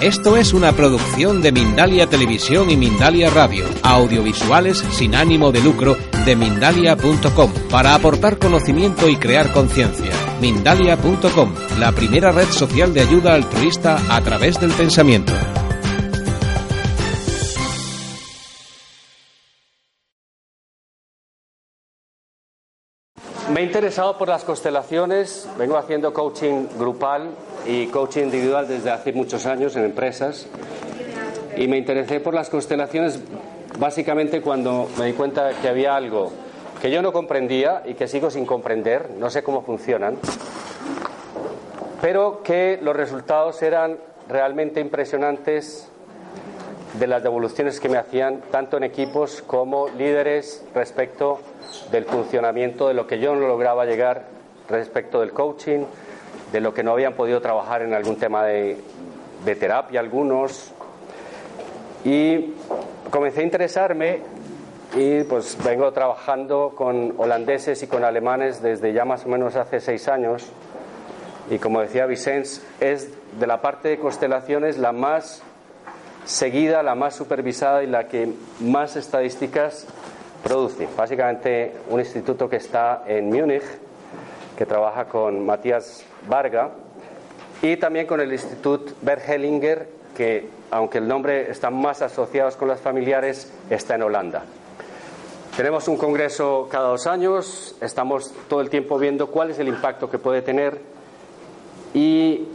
Esto es una producción de Mindalia Televisión y Mindalia Radio, audiovisuales sin ánimo de lucro de mindalia.com, para aportar conocimiento y crear conciencia. Mindalia.com, la primera red social de ayuda altruista a través del pensamiento. Me he interesado por las constelaciones, vengo haciendo coaching grupal y coaching individual desde hace muchos años en empresas. Y me interesé por las constelaciones básicamente cuando me di cuenta que había algo que yo no comprendía y que sigo sin comprender, no sé cómo funcionan, pero que los resultados eran realmente impresionantes de las devoluciones que me hacían tanto en equipos como líderes respecto del funcionamiento de lo que yo no lograba llegar respecto del coaching, de lo que no habían podido trabajar en algún tema de, de terapia algunos. Y comencé a interesarme y pues vengo trabajando con holandeses y con alemanes desde ya más o menos hace seis años. Y como decía Vicens, es de la parte de constelaciones la más seguida, la más supervisada y la que más estadísticas produce. Básicamente un instituto que está en Múnich, que trabaja con Matías Varga, y también con el Instituto Bergelinger, que aunque el nombre está más asociado con las familiares, está en Holanda. Tenemos un congreso cada dos años, estamos todo el tiempo viendo cuál es el impacto que puede tener y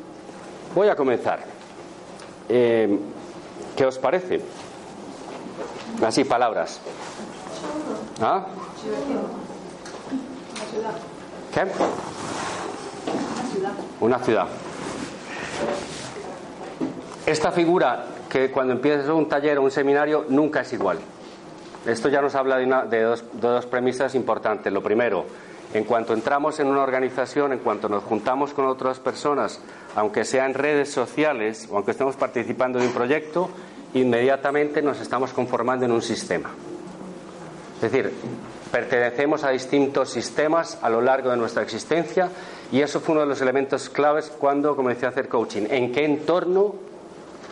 voy a comenzar. Eh, ¿Qué os parece? Así, palabras. ¿Ah? ¿Qué? Una ciudad. Esta figura que cuando empiezas un taller o un seminario nunca es igual. Esto ya nos habla de, una, de, dos, de dos premisas importantes. Lo primero, en cuanto entramos en una organización, en cuanto nos juntamos con otras personas, aunque sea en redes sociales o aunque estemos participando de un proyecto, inmediatamente nos estamos conformando en un sistema. Es decir, pertenecemos a distintos sistemas a lo largo de nuestra existencia y eso fue uno de los elementos claves cuando comencé a hacer coaching. ¿En qué entorno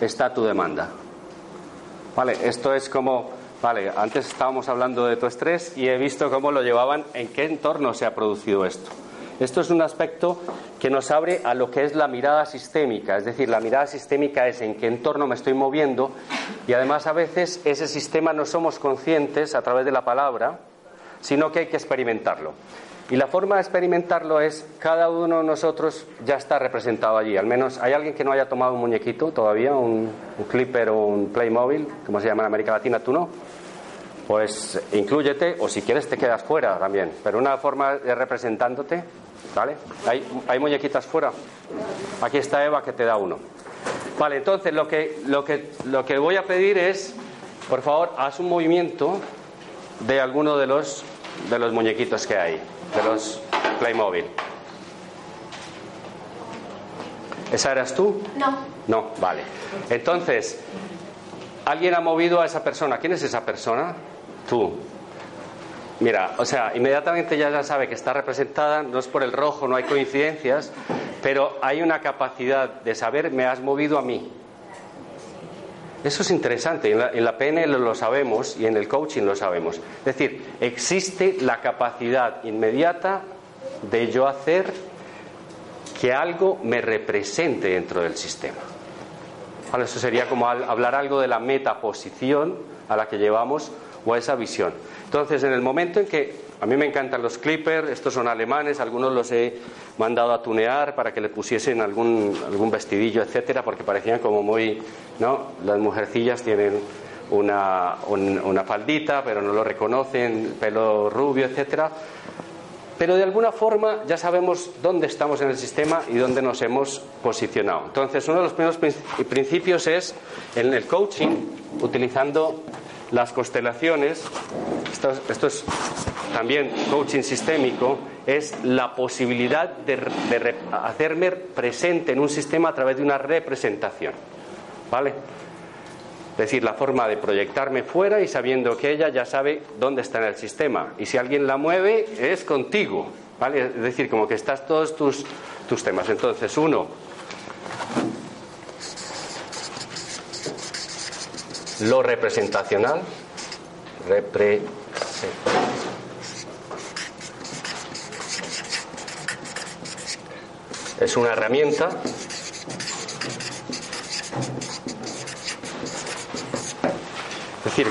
está tu demanda? Vale, esto es como, vale, antes estábamos hablando de tu estrés y he visto cómo lo llevaban, en qué entorno se ha producido esto. Esto es un aspecto que nos abre a lo que es la mirada sistémica, es decir, la mirada sistémica es en qué entorno me estoy moviendo y además a veces ese sistema no somos conscientes a través de la palabra, sino que hay que experimentarlo. Y la forma de experimentarlo es cada uno de nosotros ya está representado allí. Al menos hay alguien que no haya tomado un muñequito todavía, un, clipper o un Playmobil, como se llama en América Latina, tú no. Pues inclúyete o si quieres te quedas fuera también. Pero una forma de representándote ¿Vale? Hay, hay muñequitas fuera. Aquí está Eva que te da uno. Vale, entonces lo que, lo que, lo que voy a pedir es, por favor, haz un movimiento de alguno de los, de los muñequitos que hay, de los Playmobil. ¿Esa eras tú? No. No, vale. Entonces, alguien ha movido a esa persona. ¿Quién es esa persona? Tú. Mira, o sea, inmediatamente ya, ya sabe que está representada, no es por el rojo, no hay coincidencias, pero hay una capacidad de saber, me has movido a mí. Eso es interesante, en la, PNL lo sabemos y en el coaching lo sabemos. Es decir, existe la capacidad inmediata de yo hacer que algo me represente dentro del sistema. Vale, eso sería como hablar algo de la metaposición a la que llevamos o a esa visión. Entonces, en el momento en que a mí me encantan los clippers, estos son alemanes, algunos los he mandado a tunear para que le pusiesen algún, algún vestidillo, etcétera, porque parecían como muy, ¿no? Las mujercillas tienen una, un, una faldita, pero no lo reconocen, pelo rubio, etcétera. pero de alguna forma ya sabemos dónde estamos en el sistema y dónde nos hemos posicionado. Entonces, uno de los primeros principios es en el coaching, utilizando las constelaciones, esto, es también coaching sistémico, es la posibilidad de, hacerme presente en un sistema a través de una representación. ¿Vale? Es decir, la forma de proyectarme fuera y sabiendo que ella ya sabe dónde está en el sistema. Y si alguien la mueve, es contigo. ¿Vale? Es decir, como que estás todos tus, tus temas. Entonces, uno, lo representacional. Es una herramienta Es decir,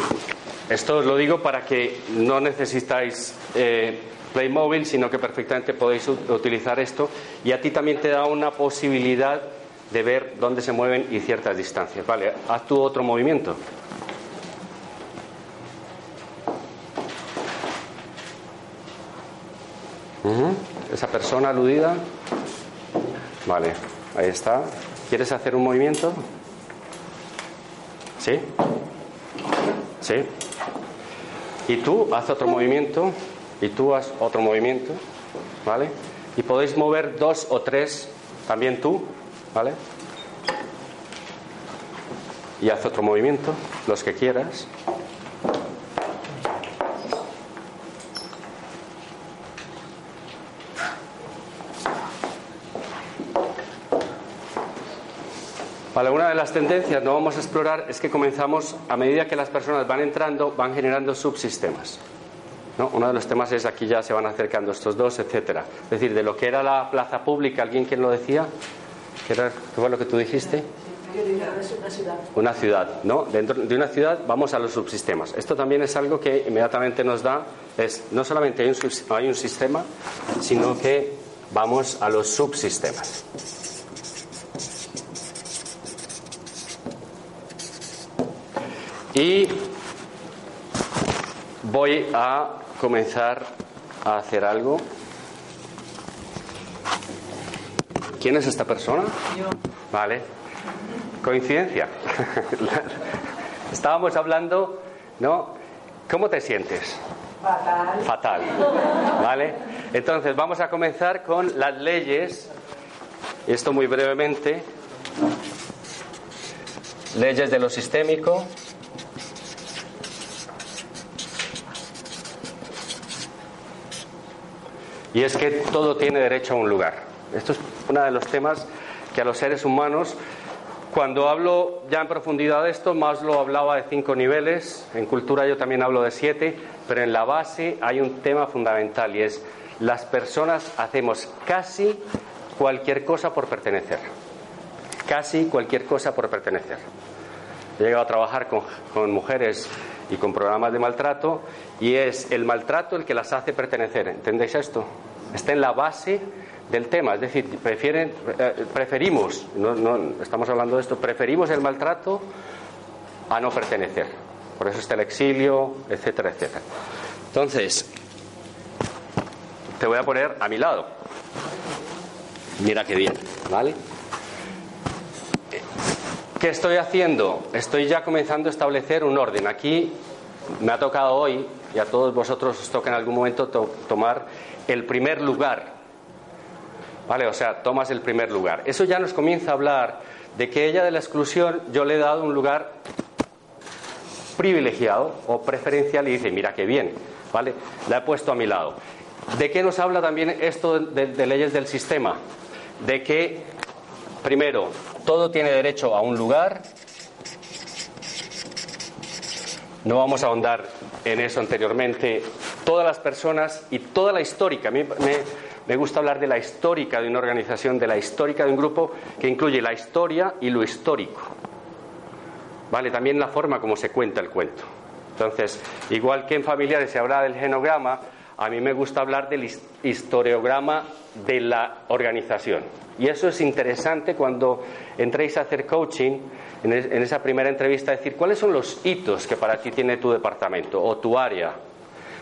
esto os lo digo para que no necesitáis eh, Playmobil, sino que perfectamente podéis utilizar esto y a ti también te da una posibilidad de ver dónde se mueven y ciertas distancias. Vale, haz tú otro movimiento. Esa persona aludida. Vale, ahí está. ¿Quieres hacer un movimiento? ¿Sí? ¿Sí? Y tú haz otro movimiento, y tú haz otro movimiento, ¿vale? Y podéis mover dos o tres, también tú, ¿vale? Y haz otro movimiento, los que quieras. una de las tendencias no vamos a explorar es que comenzamos, a medida que las personas van entrando, van generando subsistemas. ¿no? Uno de los temas es aquí ya se van acercando estos dos, etcétera. Es decir, de lo que era la plaza pública, ¿alguien quien lo decía? ¿Qué, era, fue lo que tú dijiste? Una ciudad. ¿no? De una ciudad vamos a los subsistemas. Esto también es algo que inmediatamente nos da, es no solamente hay un sistema, sino que vamos a los subsistemas. Y voy a comenzar a hacer algo. ¿Quién es esta persona? Yo. Vale. Coincidencia. Estábamos hablando, ¿no? ¿Cómo te sientes? Fatal. Fatal. ¿Vale? Entonces, vamos a comenzar con las leyes. Esto muy brevemente. Leyes de lo sistémico. Y es que todo tiene derecho a un lugar. Esto es uno de los temas que a los seres humanos, cuando hablo ya en profundidad de esto, más lo hablaba de cinco niveles, en cultura yo también hablo de siete, pero en la base hay un tema fundamental y es las personas hacemos casi cualquier cosa por pertenecer. Casi cualquier cosa por pertenecer. He llegado a trabajar con, con mujeres y con programas de maltrato y es el maltrato el que las hace pertenecer. ¿Entendéis esto? Está en la base del tema, es decir, prefieren, eh, preferimos, no, no estamos hablando de esto, preferimos el maltrato a no pertenecer. Por eso está el exilio, etcétera, etcétera. Entonces, te voy a poner a mi lado. Mira qué bien, ¿vale? ¿Qué estoy haciendo? Estoy ya comenzando a establecer un orden. Aquí me ha tocado hoy, y a todos vosotros os toca en algún momento tomar el primer lugar. ¿Vale? O sea, tomas el primer lugar. Eso ya nos comienza a hablar de que ella de la exclusión yo le he dado un lugar privilegiado o preferencial y dice, mira qué bien, ¿vale? La he puesto a mi lado. ¿De qué nos habla también esto de leyes del sistema? De que, primero, todo tiene derecho a un lugar. No vamos a ahondar en eso anteriormente. Todas las personas y toda la histórica. A mí me, gusta hablar de la histórica de una organización, de la histórica de un grupo que incluye la historia y lo histórico. Vale, también la forma como se cuenta el cuento. Entonces, igual que en familiares se habla del genograma, a mí me gusta hablar del historiograma de la organización. Y eso es interesante cuando entréis a hacer coaching, en esa primera entrevista, decir cuáles son los hitos que para ti tiene tu departamento o tu área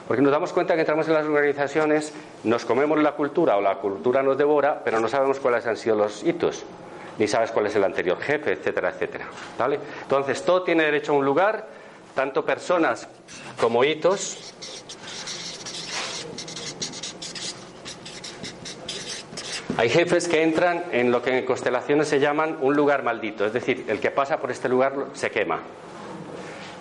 Porque nos damos cuenta que entramos en las organizaciones, nos comemos la cultura o la cultura nos devora, pero no sabemos cuáles han sido los hitos, ni sabes cuál es el anterior jefe, etcétera, etcétera. ¿Vale? Entonces, todo tiene derecho a un lugar, tanto personas como hitos, Hay jefes que entran en lo que en constelaciones se llaman un lugar maldito, es decir, el que pasa por este lugar se quema.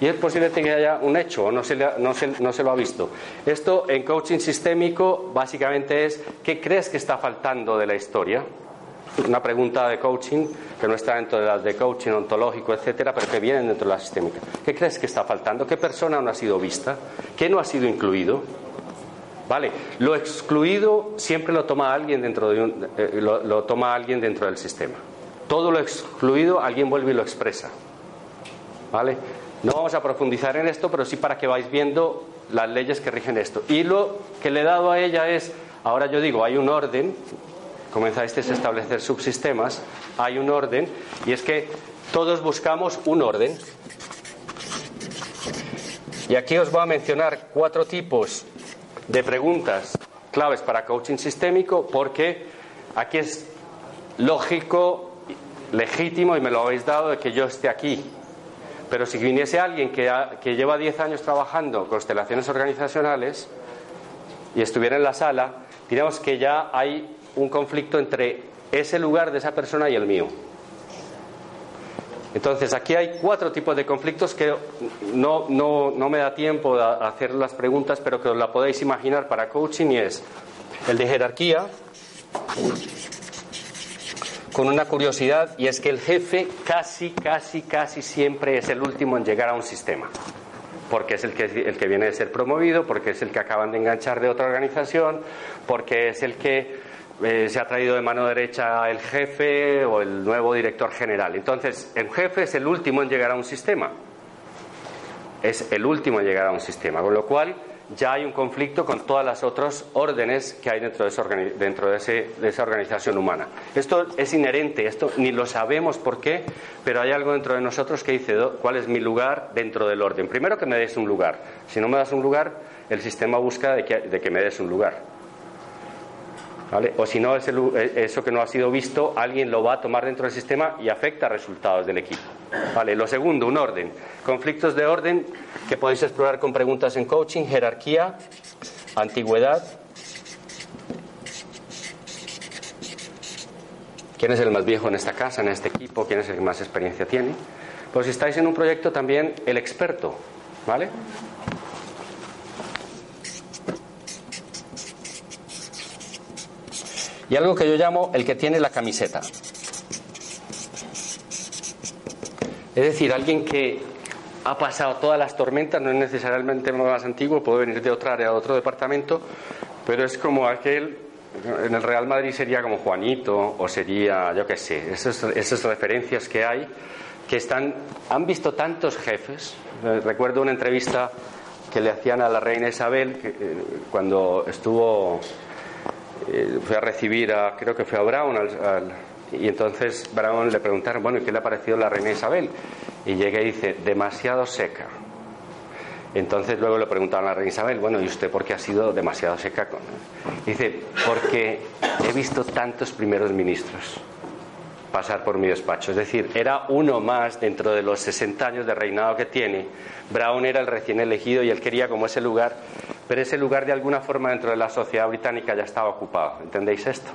Y es posible que haya un hecho o no se, lo ha visto. Esto en coaching sistémico básicamente es ¿qué crees que está faltando de la historia? Una pregunta de coaching que no está dentro de las de coaching ontológico, etcétera, pero que vienen dentro de la sistémica. ¿Qué crees que está faltando? ¿Qué persona no ha sido vista? ¿Qué no ha sido incluido? Vale, lo excluido siempre lo toma alguien dentro de un, eh, lo, toma alguien dentro del sistema. Todo lo excluido alguien vuelve y lo expresa. Vale, no vamos a profundizar en esto, pero sí para que vais viendo las leyes que rigen esto. Y lo que le he dado a ella es, ahora yo digo, hay un orden, comenzáis a establecer subsistemas, hay un orden, y es que todos buscamos un orden. Y aquí os voy a mencionar cuatro tipos de preguntas claves para coaching sistémico porque aquí es lógico, legítimo y me lo habéis dado de que yo esté aquí. Pero si viniese alguien que, lleva 10 años trabajando constelaciones organizacionales y estuviera en la sala, diríamos que ya hay un conflicto entre ese lugar de esa persona y el mío. Entonces, aquí hay cuatro tipos de conflictos que no, no, no me da tiempo de hacer las preguntas, pero que os la podéis imaginar para coaching y es el de jerarquía, con una curiosidad, y es que el jefe casi, casi, casi siempre es el último en llegar a un sistema porque es el que, el que viene de ser promovido, porque es el que acaban de enganchar de otra organización, porque es el que eh, se ha traído de mano derecha el jefe o el nuevo director general. Entonces, el jefe es el último en llegar a un sistema. Es el último en llegar a un sistema, con lo cual ya hay un conflicto con todas las otras órdenes que hay dentro, de, dentro de, ese, esa organización humana. Esto es inherente, esto ni lo sabemos por qué, pero hay algo dentro de nosotros que dice cuál es mi lugar dentro del orden. Primero que me des un lugar. Si no me das un lugar, el sistema busca de que, de que me des un lugar. O si no, eh, eso que no ha sido visto, alguien lo va a tomar dentro del sistema y afecta resultados del equipo. ¿Vale? Lo segundo, un orden. Conflictos de orden que podéis explorar con preguntas en coaching, jerarquía, antigüedad. ¿Quién es el más viejo en esta casa, en este equipo? ¿Quién es el que más experiencia tiene? Pues si estáis en un proyecto también el experto, ¿vale? Y algo que yo llamo el que tiene la camiseta. Es decir, alguien que ha pasado todas las tormentas, no es necesariamente más antiguo, puede venir de otra área, de otro departamento, pero es como aquel, en el Real Madrid sería como Juanito, o sería, yo qué sé, esas, esas referencias que hay, que están, han visto tantos jefes. Eh, recuerdo una entrevista que le hacían a la reina Isabel que, eh, cuando estuvo eh, fue a recibir a, creo que fue a Brown, y entonces Brown le preguntaron, bueno, ¿y qué le ha parecido la reina Isabel? Y llega y dice, demasiado seca. Entonces luego le preguntaron a la reina Isabel, bueno, ¿y usted por qué ha sido demasiado seca? Dice, porque he visto tantos primeros ministros pasar por mi despacho. Es decir, era uno más dentro de los 60 años de reinado que tiene. Brown era el recién elegido y él quería como ese lugar pero ese lugar de alguna forma dentro de la sociedad británica ya estaba ocupado. ¿Entendéis esto?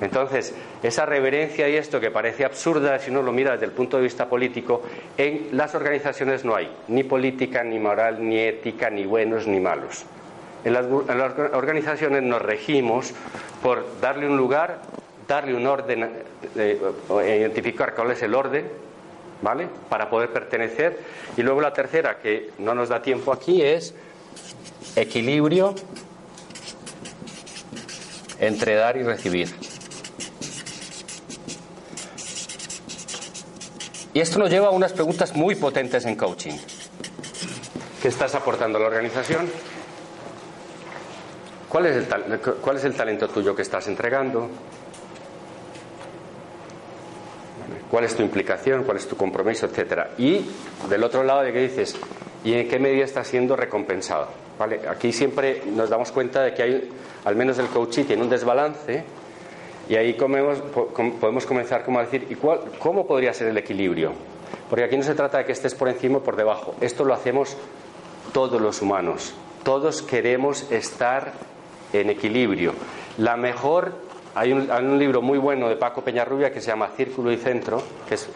Entonces, esa reverencia y esto que parece absurda si uno lo mira desde el punto de vista político, en las organizaciones no hay ni política, ni moral, ni ética, ni buenos, ni malos. En las, organizaciones nos regimos por darle un lugar, darle un orden, eh, eh, identificar cuál es el orden, ¿vale? Para poder pertenecer. Y luego la tercera, que no nos da tiempo aquí, es equilibrio entre dar y recibir. Y esto nos lleva a unas preguntas muy potentes en coaching. ¿Qué estás aportando a la organización? ¿Cuál es el, cuál es el talento tuyo que estás entregando? ¿Cuál es tu implicación? ¿Cuál es tu compromiso? Etcétera. Y del otro lado, ¿de qué dices? ¿Y en qué medida estás siendo recompensado? ¿vale? Aquí siempre nos damos cuenta de que hay, al menos el coaching tiene un desbalance y ahí podemos comenzar como a decir, ¿y cuál, cómo podría ser el equilibrio? Porque aquí no se trata de que estés por encima o por debajo. Esto lo hacemos todos los humanos. Todos queremos estar en equilibrio. La mejor hay un, libro muy bueno de Paco Peñarrubia que se llama Círculo y Centro, que es,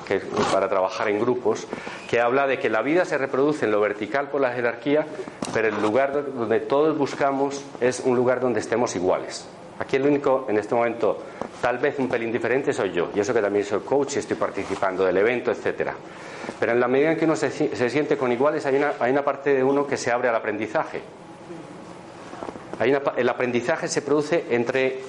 para trabajar en grupos, que habla de que la vida se reproduce en lo vertical por la jerarquía, pero el lugar donde todos buscamos es un lugar donde estemos iguales. Aquí el único, en este momento, tal vez un pelín diferente soy yo, y eso que también soy coach y estoy participando del evento, etcétera. Pero en la medida en que uno se, siente con iguales, hay una parte de uno que se abre al aprendizaje el aprendizaje se produce entre,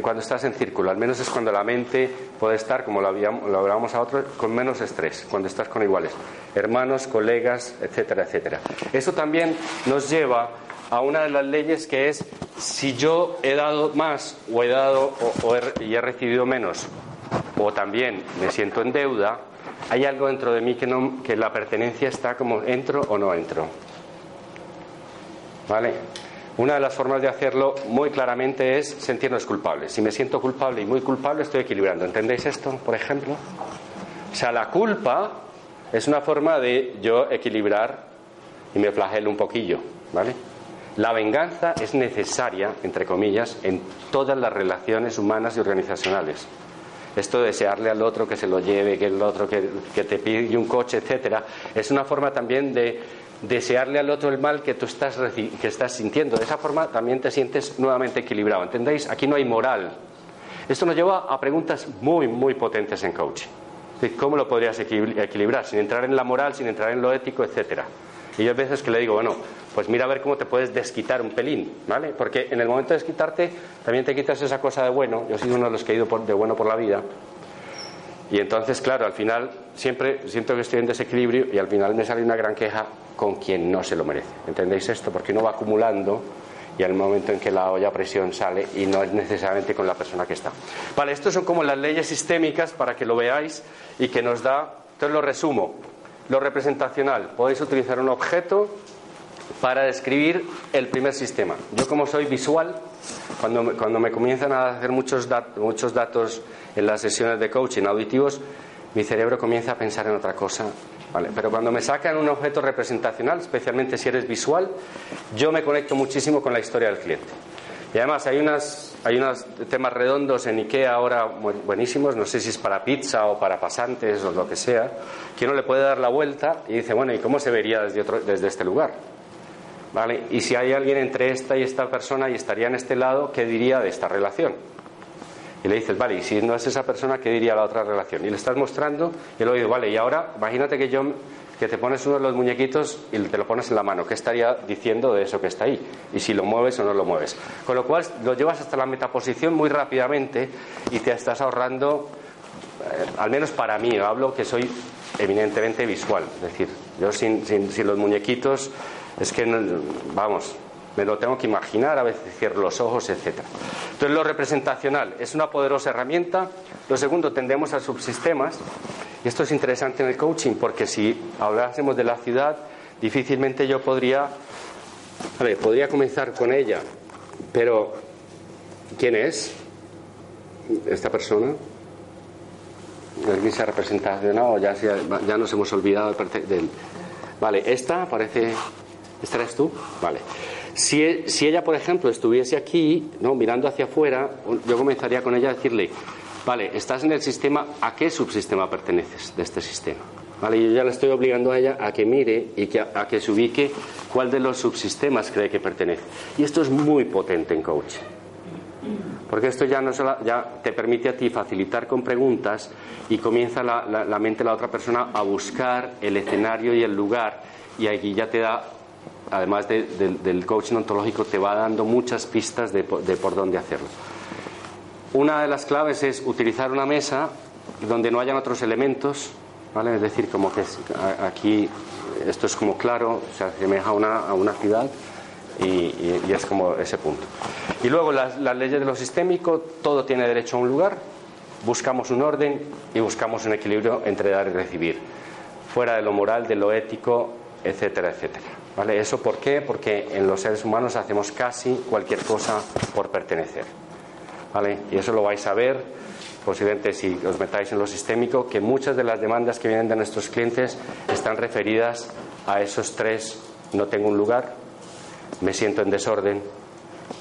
cuando estás en círculo, al menos es cuando la mente puede estar, como lo, hablábamos a otros, con menos estrés, cuando estás con iguales, hermanos, colegas, etcétera, etcétera. Eso también nos lleva a una de las leyes que es si yo he dado más o he dado y he recibido menos, o también me siento en deuda, hay algo dentro de mí que, no, que la pertenencia está como entro o no entro. ¿Vale? Una de las formas de hacerlo muy claramente es sentirnos culpables. Si me siento culpable y muy culpable, estoy equilibrando. ¿Entendéis esto, por ejemplo? O sea, la culpa es una forma de yo equilibrar y me flagelo un poquillo, ¿vale? La venganza es necesaria, entre comillas, en todas las relaciones humanas y organizacionales. Esto de desearle al otro que se lo lleve, que el otro que, que te pide un coche, etcétera, es una forma también de desearle al otro el mal que tú estás, que estás sintiendo. De esa forma también te sientes nuevamente equilibrado. ¿Entendéis? Aquí no hay moral. Esto nos lleva a preguntas muy, muy potentes en coaching. ¿Cómo lo podrías equilibrar? Sin entrar en la moral, sin entrar en lo ético, etcétera. Y yo a veces que le digo, bueno, pues mira a ver cómo te puedes desquitar un pelín, ¿vale? Porque en el momento de desquitarte también te quitas esa cosa de bueno. Yo he sido uno de los que he ido de bueno por la vida. Y entonces, claro, al final siempre siento que estoy en desequilibrio y al final me sale una gran queja con quien no se lo merece. ¿Entendéis esto? Porque uno va acumulando y al momento en que la olla presión sale y no es necesariamente con la persona que está. Vale, estos son como las leyes sistémicas para que lo veáis y que nos da. Entonces lo resumo. Lo representacional. Podéis utilizar un objeto para describir el primer sistema. Yo como soy visual, cuando me, cuando me comienzan a hacer muchos, muchos datos en las sesiones de coaching auditivos, mi cerebro comienza a pensar en otra cosa pero cuando me sacan un objeto representacional, especialmente si eres visual, yo me conecto muchísimo con la historia del cliente. Y además hay, unas, hay unos temas redondos en IKEA ahora buenísimos, no sé si es para pizza o para pasantes o lo que sea, que uno le puede dar la vuelta y dice, bueno, ¿y cómo se vería desde, otro, desde este lugar? ¿Vale? Y si hay alguien entre esta y esta persona y estaría en este lado, ¿qué diría de esta relación? Y le dices, vale, y si no es esa persona, ¿qué diría la otra relación? Y le estás mostrando y lo digo, vale, y ahora imagínate que yo que te pones uno de los muñequitos y te lo pones en la mano. ¿Qué estaría diciendo de eso que está ahí? Y si lo mueves o no lo mueves. Con lo cual lo llevas hasta la metaposición muy rápidamente y te estás ahorrando, eh, al menos para mí, hablo que soy eminentemente visual. Es decir, yo sin los muñequitos es que, vamos, me lo tengo que imaginar, a veces cierro los ojos, etc. Entonces, lo representacional es una poderosa herramienta. Lo segundo, tendemos a subsistemas. Y esto es interesante en el coaching, porque si hablásemos de la ciudad, difícilmente yo podría. A ver, podría comenzar con ella, pero ¿quién es esta persona? ¿Alguien representacional Ya, ya nos hemos olvidado de Vale, esta parece. ¿Esta tú? Vale. Si, ella, por ejemplo, estuviese aquí, ¿no? mirando hacia afuera, yo comenzaría con ella a decirle, vale, estás en el sistema, ¿a qué subsistema perteneces de este sistema? ¿Vale? Yo ya le estoy obligando a ella a que mire y que, a, que se ubique cuál de los subsistemas cree que pertenece. Y esto es muy potente en coaching. Porque esto ya, no solo, ya te permite a ti facilitar con preguntas y comienza la, la mente de la otra persona a buscar el escenario y el lugar y aquí ya te da además del coaching ontológico, te va dando muchas pistas de, por dónde hacerlo. Una de las claves es utilizar una mesa donde no hayan otros elementos, ¿vale? Es decir, como que aquí esto es como claro, se asemeja a una, una ciudad y, es como ese punto. Y luego las, las leyes de lo sistémico, todo tiene derecho a un lugar, buscamos un orden y buscamos un equilibrio entre dar y recibir, fuera de lo moral, de lo ético, etcétera, etcétera. ¿Vale? ¿Eso por qué? Porque en los seres humanos hacemos casi cualquier cosa por pertenecer. ¿Vale? Y eso lo vais a ver posiblemente si os metáis en lo sistémico, que muchas de las demandas que vienen de nuestros clientes están referidas a esos tres, no tengo un lugar, me siento en desorden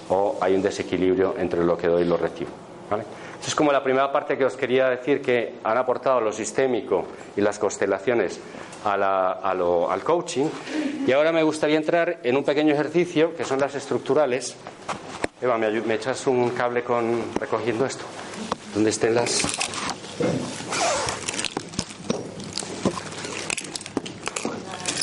o hay un desequilibrio entre lo que doy y lo recibo. ¿vale? Es como la primera parte que os quería decir que han aportado lo sistémico y las constelaciones al coaching. Y ahora me gustaría entrar en un pequeño ejercicio que son las estructurales. Eva, ¿me, me echas un cable con recogiendo esto? donde estén las...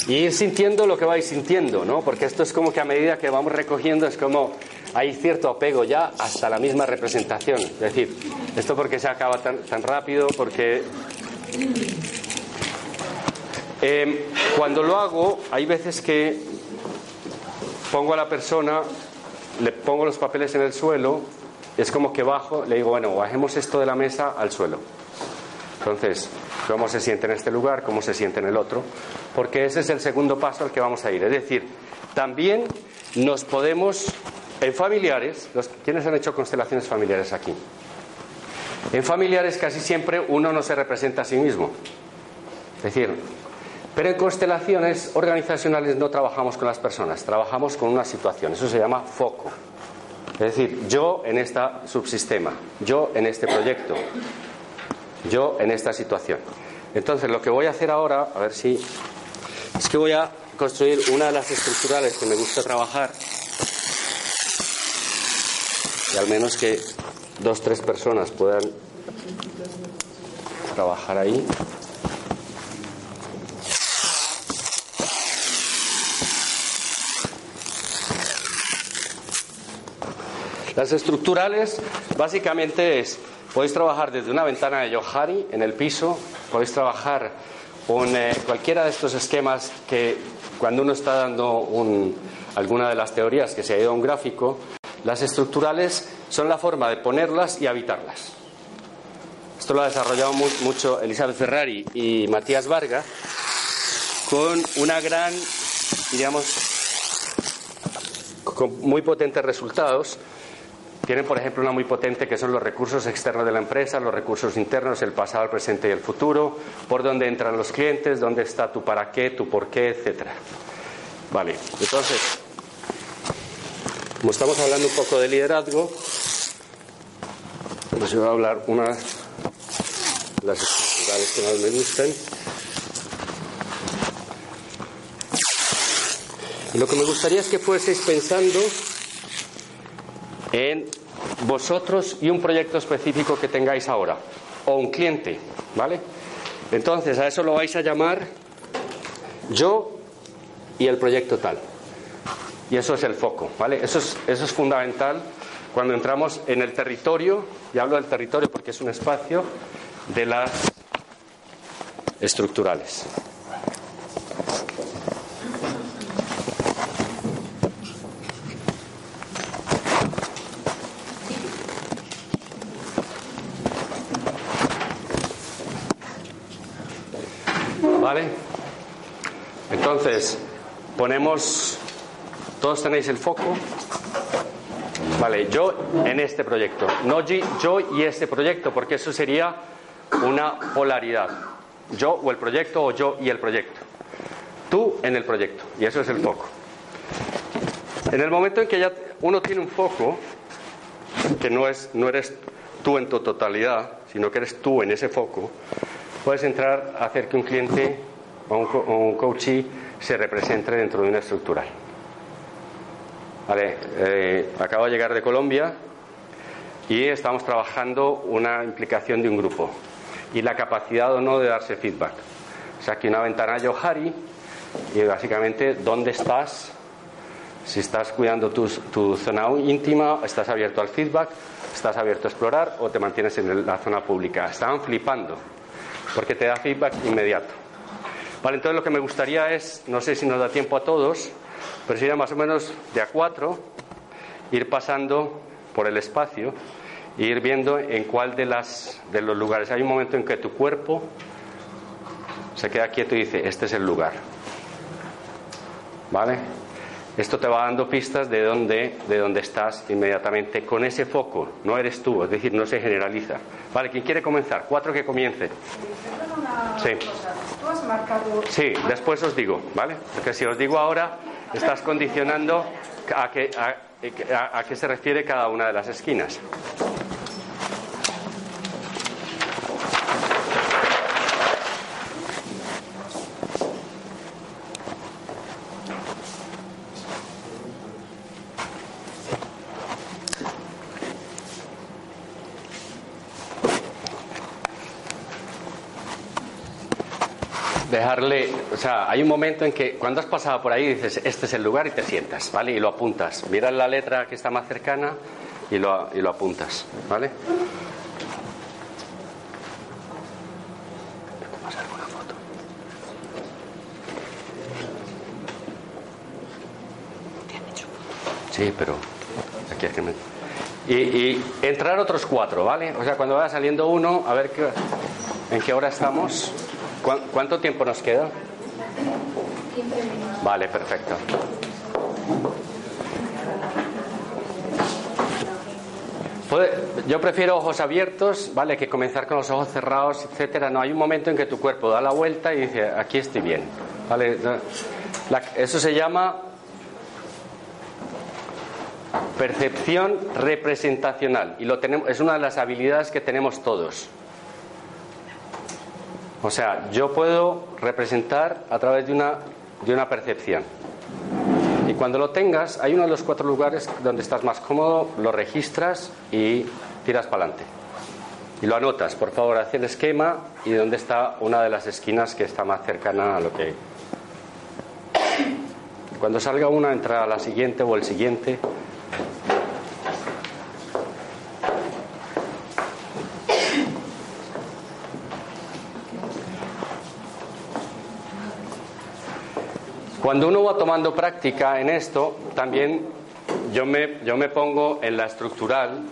Y ir sintiendo lo que vais sintiendo, ¿no? Porque esto es como que a medida que vamos recogiendo es como hay cierto apego ya hasta la misma representación. Es decir, esto porque se acaba tan, rápido, porque... Em, cuando lo hago, hay veces que pongo a la persona, le pongo los papeles en el suelo es como que bajo, le digo, bueno, bajemos esto de la mesa al suelo. Entonces, cómo se siente en este lugar, cómo se siente en el otro, porque ese es el segundo paso al que vamos a ir. Es decir, también nos podemos, en familiares, los, ¿quiénes han hecho constelaciones familiares aquí? En familiares casi siempre uno no se representa a sí mismo. Es decir, pero en constelaciones organizacionales no trabajamos con las personas, trabajamos con una situación. Eso se llama foco. Es decir, yo en este subsistema, yo en este proyecto, yo en esta situación. Entonces, lo que voy a hacer ahora, a ver si. Es que voy a construir una de las estructurales que me gusta trabajar. Y al menos que dos, tres personas puedan trabajar ahí. Las estructurales básicamente es, podéis trabajar desde una ventana de Johari en el piso, podéis trabajar con eh, cualquiera de estos esquemas que cuando uno está dando alguna de las teorías que se ha ido a un gráfico, las estructurales son la forma de ponerlas y habitarlas. Esto lo ha desarrollado mucho Elizabeth Ferrari y Matías Varga con una gran, digamos, con muy potentes resultados tienen, por ejemplo, una muy potente que son los recursos externos de la empresa, los recursos internos, el pasado, el presente y el futuro, por dónde entran los clientes, dónde está tu para qué, tu por qué, etcétera. Vale, entonces, como estamos hablando un poco de liderazgo, pues yo voy a hablar una de las estructurales que más me gustan. Lo que me gustaría es que fueseis pensando en vosotros y un proyecto específico que tengáis ahora, o un cliente, ¿vale? Entonces, a eso lo vais a llamar yo y el proyecto tal. Y eso es el foco, ¿vale? Eso es, eso es fundamental cuando entramos en el territorio, y hablo del territorio porque es un espacio de las estructurales. ¿Vale? Entonces, ponemos, todos tenéis el foco. Vale, yo en este proyecto, no yo y este proyecto, porque eso sería una polaridad. Yo o el proyecto o yo y el proyecto. Tú en el proyecto, y eso es el foco. En el momento en que ya uno tiene un foco, que no, es, no eres tú en tu totalidad, sino que eres tú en ese foco, puedes entrar a hacer que un cliente o un, coachee se represente dentro de una estructural. Vale, eh, acabo de llegar de Colombia y estamos trabajando una implicación de un grupo y la capacidad o no de darse feedback. O sea, aquí una ventana Yohari y básicamente dónde estás, si estás cuidando tu, tu, zona íntima, estás abierto al feedback, estás abierto a explorar o te mantienes en la zona pública. Estaban flipando porque te da feedback inmediato. Vale, entonces lo que me gustaría es, no sé si nos da tiempo a todos, pero sería más o menos de a cuatro, ir pasando por el espacio e ir viendo en cuál de, las, de los lugares. Hay un momento en que tu cuerpo se queda quieto y dice, este es el lugar. ¿vale? Esto te va dando pistas de dónde, de dónde estás inmediatamente con ese foco. No eres tú, es decir, no se generaliza. Vale, ¿quién quiere comenzar? Cuatro que comience. Sí. Sí, después os digo, ¿vale? Porque si os digo ahora, estás condicionando a qué, a qué se refiere cada una de las esquinas. Dejarle, o sea, hay un momento en que cuando has pasado por ahí dices, este es el lugar y te sientas, ¿vale? Y lo apuntas. Miras la letra que está más cercana y lo, y lo apuntas, ¿vale? Sí, pero aquí hay que. Y, y, entrar otros cuatro, ¿vale? O sea, cuando vaya saliendo uno, a ver qué, en qué hora estamos. ¿Cuánto tiempo nos queda? Vale, perfecto. Yo prefiero ojos abiertos, ¿vale? Que comenzar con los ojos cerrados, etcétera. No, hay un momento en que tu cuerpo da la vuelta y dice, aquí estoy bien. ¿Vale? eso se llama percepción representacional y lo tenemos, es una de las habilidades que tenemos todos. O sea, yo puedo representar a través de una, de una percepción. Y cuando lo tengas, hay uno de los cuatro lugares donde estás más cómodo, lo registras y tiras para adelante. Y lo anotas, por favor, haz el esquema y dónde está una de las esquinas que está más cercana a lo que. Cuando salga una, entra la siguiente o el siguiente. Cuando uno va tomando práctica en esto, también yo me, yo me pongo en la estructural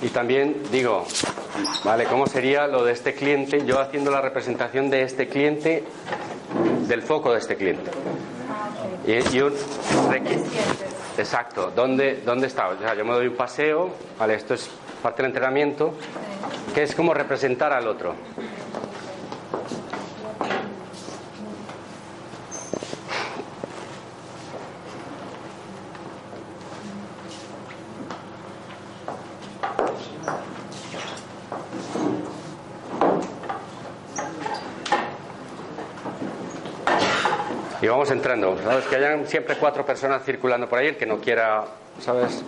y también digo, ¿vale? ¿Cómo sería lo de este cliente? Yo haciendo la representación de este cliente, del foco de este cliente. Exacto, ¿dónde, ¿dónde está? O sea, yo me doy un paseo, ¿vale? Esto es parte del entrenamiento, que es como representar al otro. Vamos entrando. ¿sabes? Que hayan siempre cuatro personas circulando por ahí, el que no quiera, ¿sabes?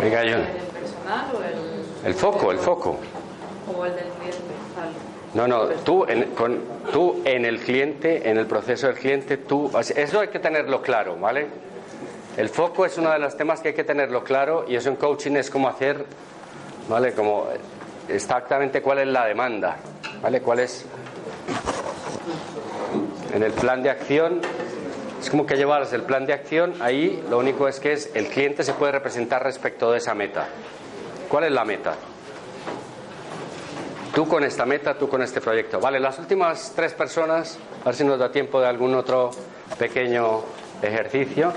Venga, yo. El foco, el foco. Como el del cliente. No, no, tú en, con, tú en el cliente, en el proceso del cliente, tú. Eso hay que tenerlo claro, ¿vale? El foco es uno de los temas que hay que tenerlo claro y eso en coaching es como hacer, ¿vale? Como exactamente cuál es la demanda, ¿vale? ¿Cuál es. En el plan de acción, es como que llevarse el plan de acción, ahí lo único es que es el cliente se puede representar respecto de esa meta. ¿Cuál es la meta? Tú con esta meta, tú con este proyecto. Vale, las últimas tres personas, a ver si nos da tiempo de algún otro pequeño ejercicio.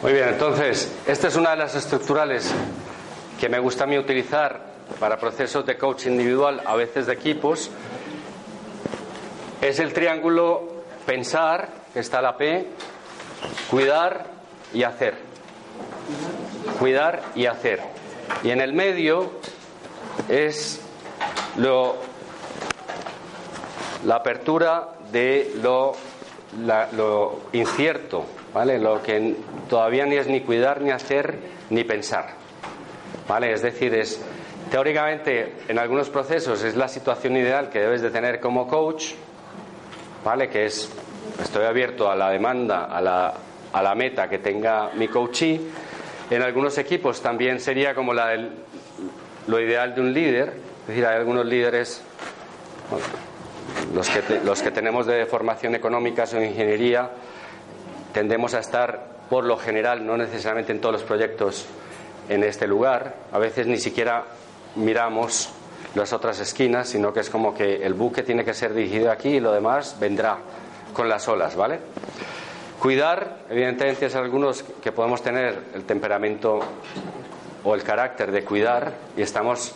Muy bien, entonces, esta es una de las estructurales que me gusta a mí utilizar para procesos de coaching individual, a veces de equipos, es el triángulo pensar, que está la P, cuidar y hacer. Cuidar y hacer. Y en el medio es lo, la apertura de lo, lo incierto, ¿vale? Lo que todavía ni es ni cuidar, ni hacer, ni pensar. ¿Vale? Es decir, es teóricamente en algunos procesos es la situación ideal que debes de tener como coach, ¿vale? Que es estoy abierto a la demanda, a la, a la meta que tenga mi coachee. En algunos equipos también sería como la del, lo ideal de un líder, es decir, hay algunos líderes los que, los que tenemos de formación económica o ingeniería tendemos a estar por lo general, no necesariamente en todos los proyectos en este lugar, a veces ni siquiera miramos las otras esquinas, sino que es como que el buque tiene que ser dirigido aquí y lo demás vendrá con las olas, ¿vale? Cuidar, evidentemente, es algunos que podemos tener el temperamento o el carácter de cuidar y estamos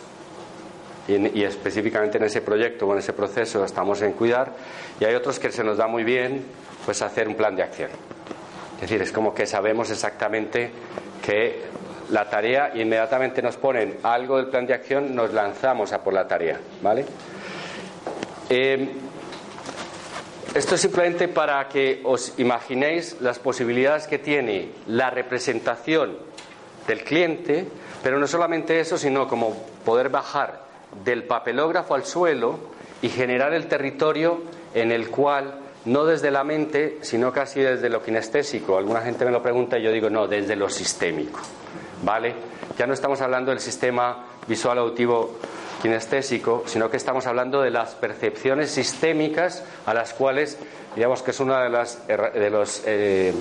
y, específicamente en ese proyecto o en ese proceso estamos en cuidar y hay otros que se nos da muy bien pues hacer un plan de acción. Es decir, es como que sabemos exactamente que la tarea inmediatamente nos ponen algo del plan de acción, nos lanzamos a por la tarea, ¿vale? Eh, esto es simplemente para que os imaginéis las posibilidades que tiene la representación del cliente, pero no solamente eso, sino como poder bajar del papelógrafo al suelo y generar el territorio en el cual no desde la mente, sino casi desde lo kinestésico. Alguna gente me lo pregunta y yo digo, no, desde lo sistémico. ¿Vale? Ya no estamos hablando del sistema visual auditivo kinestésico, sino que estamos hablando de las percepciones sistémicas a las cuales, digamos que es una de las de los, eh,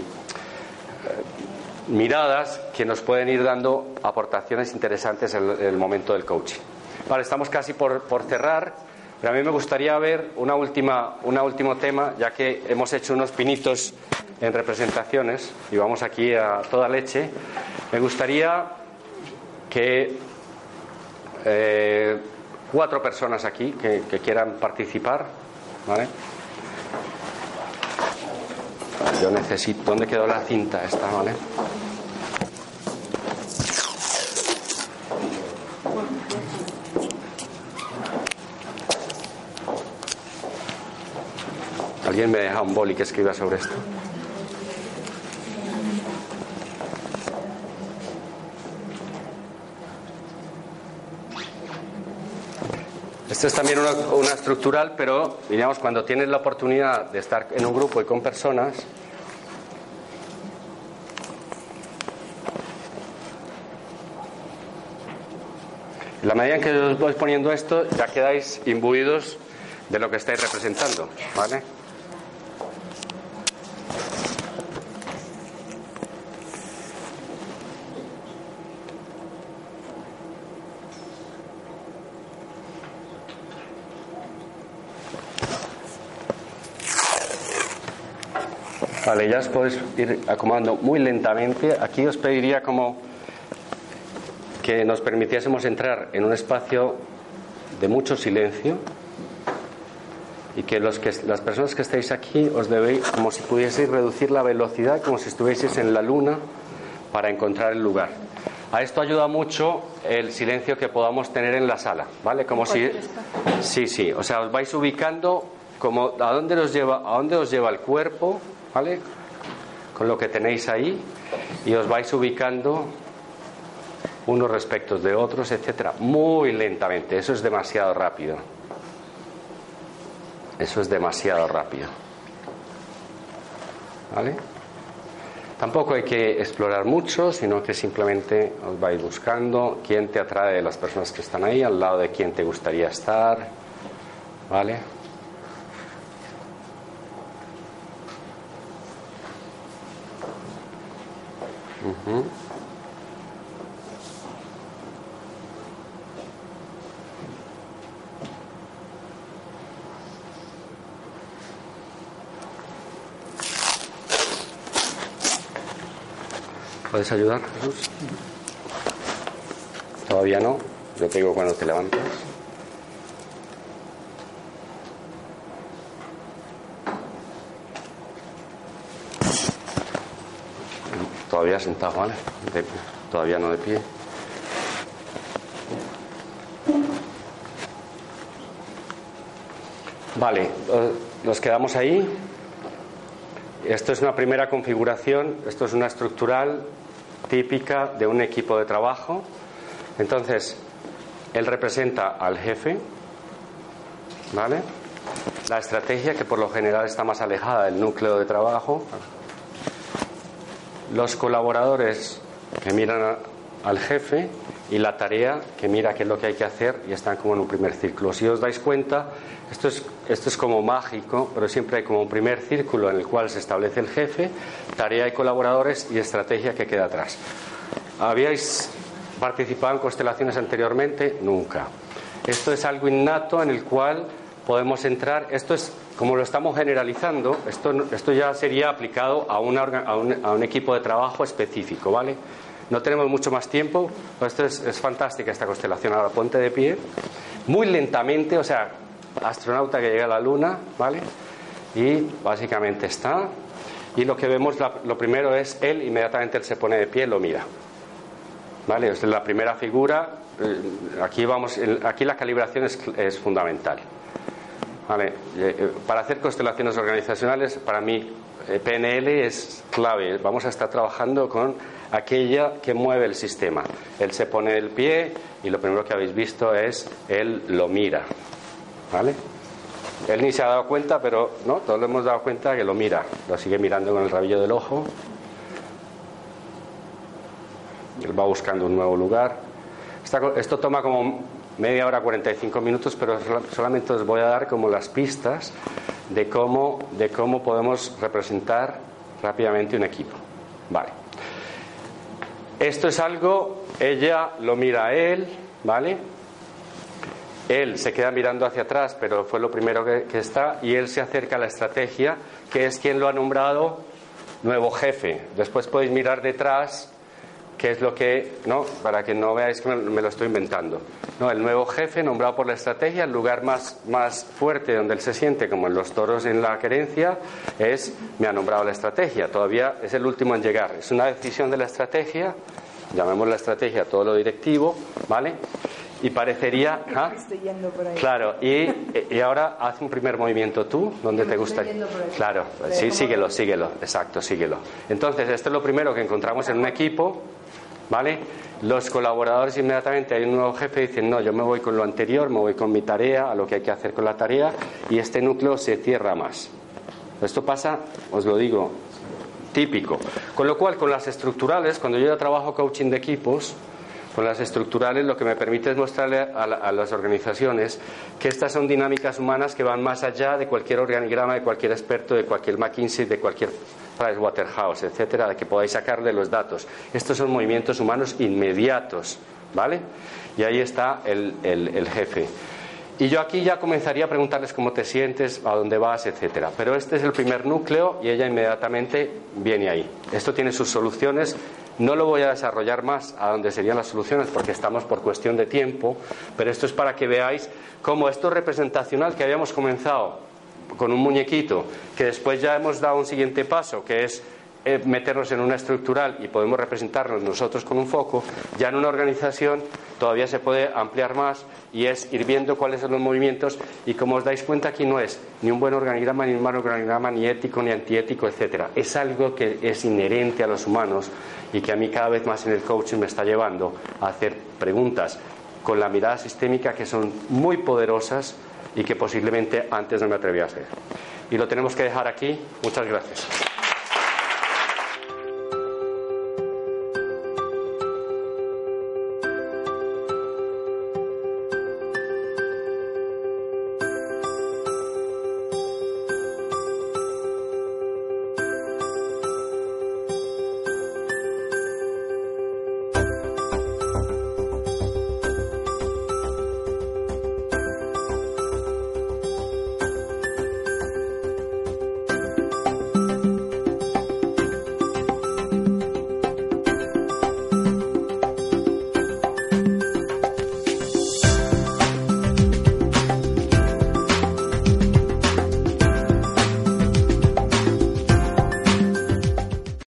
miradas que nos pueden ir dando aportaciones interesantes en el, momento del coaching. Vale, estamos casi por, por cerrar. Pero a mí me gustaría ver una última, un último tema, ya que hemos hecho unos pinitos en representaciones y vamos aquí a toda leche. Me gustaría que eh, cuatro personas aquí que, que quieran participar, ¿vale? Yo necesito. ¿Dónde quedó la cinta esta, vale? ¿Alguien me deja un boli que escriba sobre esto? Esto es también una, una, estructural, pero digamos, cuando tienes la oportunidad de estar en un grupo y con personas, la medida en que os voy poniendo esto, ya quedáis imbuidos de lo que estáis representando, ¿vale? Vale, ya os podéis ir acomodando muy lentamente. Aquí os pediría como que nos permitiésemos entrar en un espacio de mucho silencio y que, los que las personas que estáis aquí os debéis como si pudieseis reducir la velocidad como si estuvieseis en la luna para encontrar el lugar. A esto ayuda mucho el silencio que podamos tener en la sala, ¿vale? Como si sí, sí, o sea, os vais ubicando como a dónde os lleva a dónde os lleva el cuerpo ¿vale? Con lo que tenéis ahí y os vais ubicando unos respecto de otros, etcétera, muy lentamente. Eso es demasiado rápido. Eso es demasiado rápido. ¿Vale? Tampoco hay que explorar mucho, sino que simplemente os vais buscando quién te atrae de las personas que están ahí, al lado de quién te gustaría estar. ¿Vale? ¿Puedes ayudar, Jesús? Todavía no. Yo te digo cuando te levantas. Todavía sentado, ¿vale? Todavía no de pie. Vale, nos quedamos ahí. Esto es una primera configuración, esto es una estructural típica de un equipo de trabajo. Entonces, él representa al jefe, ¿vale? La estrategia, que por lo general está más alejada del núcleo de trabajo. Los colaboradores que miran al jefe y la tarea que mira qué es lo que hay que hacer y están como en un primer círculo. Si os dais cuenta, esto es, esto es como mágico, pero siempre hay como un primer círculo en el cual se establece el jefe, tarea y colaboradores y estrategia que queda atrás. ¿Habíais participado en constelaciones anteriormente? Nunca. Esto es algo innato en el cual podemos entrar. Esto es, como lo estamos generalizando, esto, esto ya sería aplicado a, una a, un, a un equipo de trabajo específico, ¿vale? No tenemos mucho más tiempo, esto es, es fantástica esta constelación. Ahora ponte de pie, muy lentamente, o sea, astronauta que llega a la luna, ¿vale? Y básicamente está. Y lo que vemos, la- lo primero es él, inmediatamente él se pone de pie, lo mira. ¿Vale? Es la primera figura. Eh, Aquí, vamos, aquí la calibración es, es fundamental. ¿Vale? Eh, eh, Para hacer constelaciones organizacionales, para mí, eh, PNL es clave. Vamos a estar trabajando con aquella que mueve el sistema. Él se pone el pie y lo primero que habéis visto es él lo mira. ¿Vale? Él ni se ha dado cuenta, pero no, todos lo hemos dado cuenta que lo mira. Lo sigue mirando con el rabillo del ojo. Él va buscando un nuevo lugar. Esto toma como media hora, 45 minutos, pero sola- solamente os voy a dar como las pistas de cómo, de cómo podemos representar rápidamente un equipo. Vale. Esto es algo, ella lo mira a él, ¿vale? Él se queda mirando hacia atrás, pero fue lo primero que, que está, y él se acerca a la estrategia, que es quien lo ha nombrado nuevo jefe. Después podéis mirar detrás qué es lo que, no, para que no veáis que me, me lo estoy inventando. No, el nuevo jefe nombrado por la estrategia, el lugar más, más fuerte donde él se siente, como en los toros en la querencia, es me ha nombrado la estrategia. Todavía es el último en llegar. Es una decisión de la estrategia, llamemos la estrategia todo lo directivo, ¿vale? Y parecería. ¿ah? Estoy yendo por ahí. Claro, y, y ahora haz un primer movimiento tú, donde te gusta. yendo por aquí. Claro, sí, síguelo, síguelo, exacto, síguelo. Entonces, esto es lo primero que encontramos en un equipo, ¿vale? Los colaboradores inmediatamente hay un nuevo jefe y dicen, no, yo me voy con lo anterior, me voy con mi tarea, a lo que hay que hacer con la tarea, y este núcleo se cierra más. Esto pasa, os lo digo, típico. Con lo cual, con las estructurales, cuando yo trabajo coaching de equipos, con las estructurales lo que me permite es mostrarle a, a las organizaciones que estas son dinámicas humanas que van más allá de cualquier organigrama, de cualquier experto, de cualquier McKinsey, de cualquier Pricewaterhouse, etcétera, de que podáis sacarle los datos. Estos son movimientos humanos inmediatos, ¿vale? Y ahí está el, el- el jefe. Y yo aquí ya comenzaría a preguntarles cómo te sientes, a dónde vas, etcétera. Pero este es el primer núcleo y ella inmediatamente viene ahí. Esto tiene sus soluciones. No lo voy a desarrollar más a dónde serían las soluciones porque estamos por cuestión de tiempo, pero esto es para que veáis cómo esto representacional que habíamos comenzado con un muñequito, que después ya hemos dado un siguiente paso, que es eh, meternos en una estructural y podemos representarnos nosotros con un foco, ya en una organización todavía se puede ampliar más y es ir viendo cuáles son los movimientos y como os dais cuenta aquí no es ni un buen organigrama, ni un mal organigrama, ni ético, ni antiético, etcétera. Es algo que es inherente a los humanos y que a mí cada vez más en el coaching me está llevando a hacer preguntas con la mirada sistémica que son muy poderosas y que posiblemente antes no me atrevía a hacer. Y lo tenemos que dejar aquí. Muchas gracias.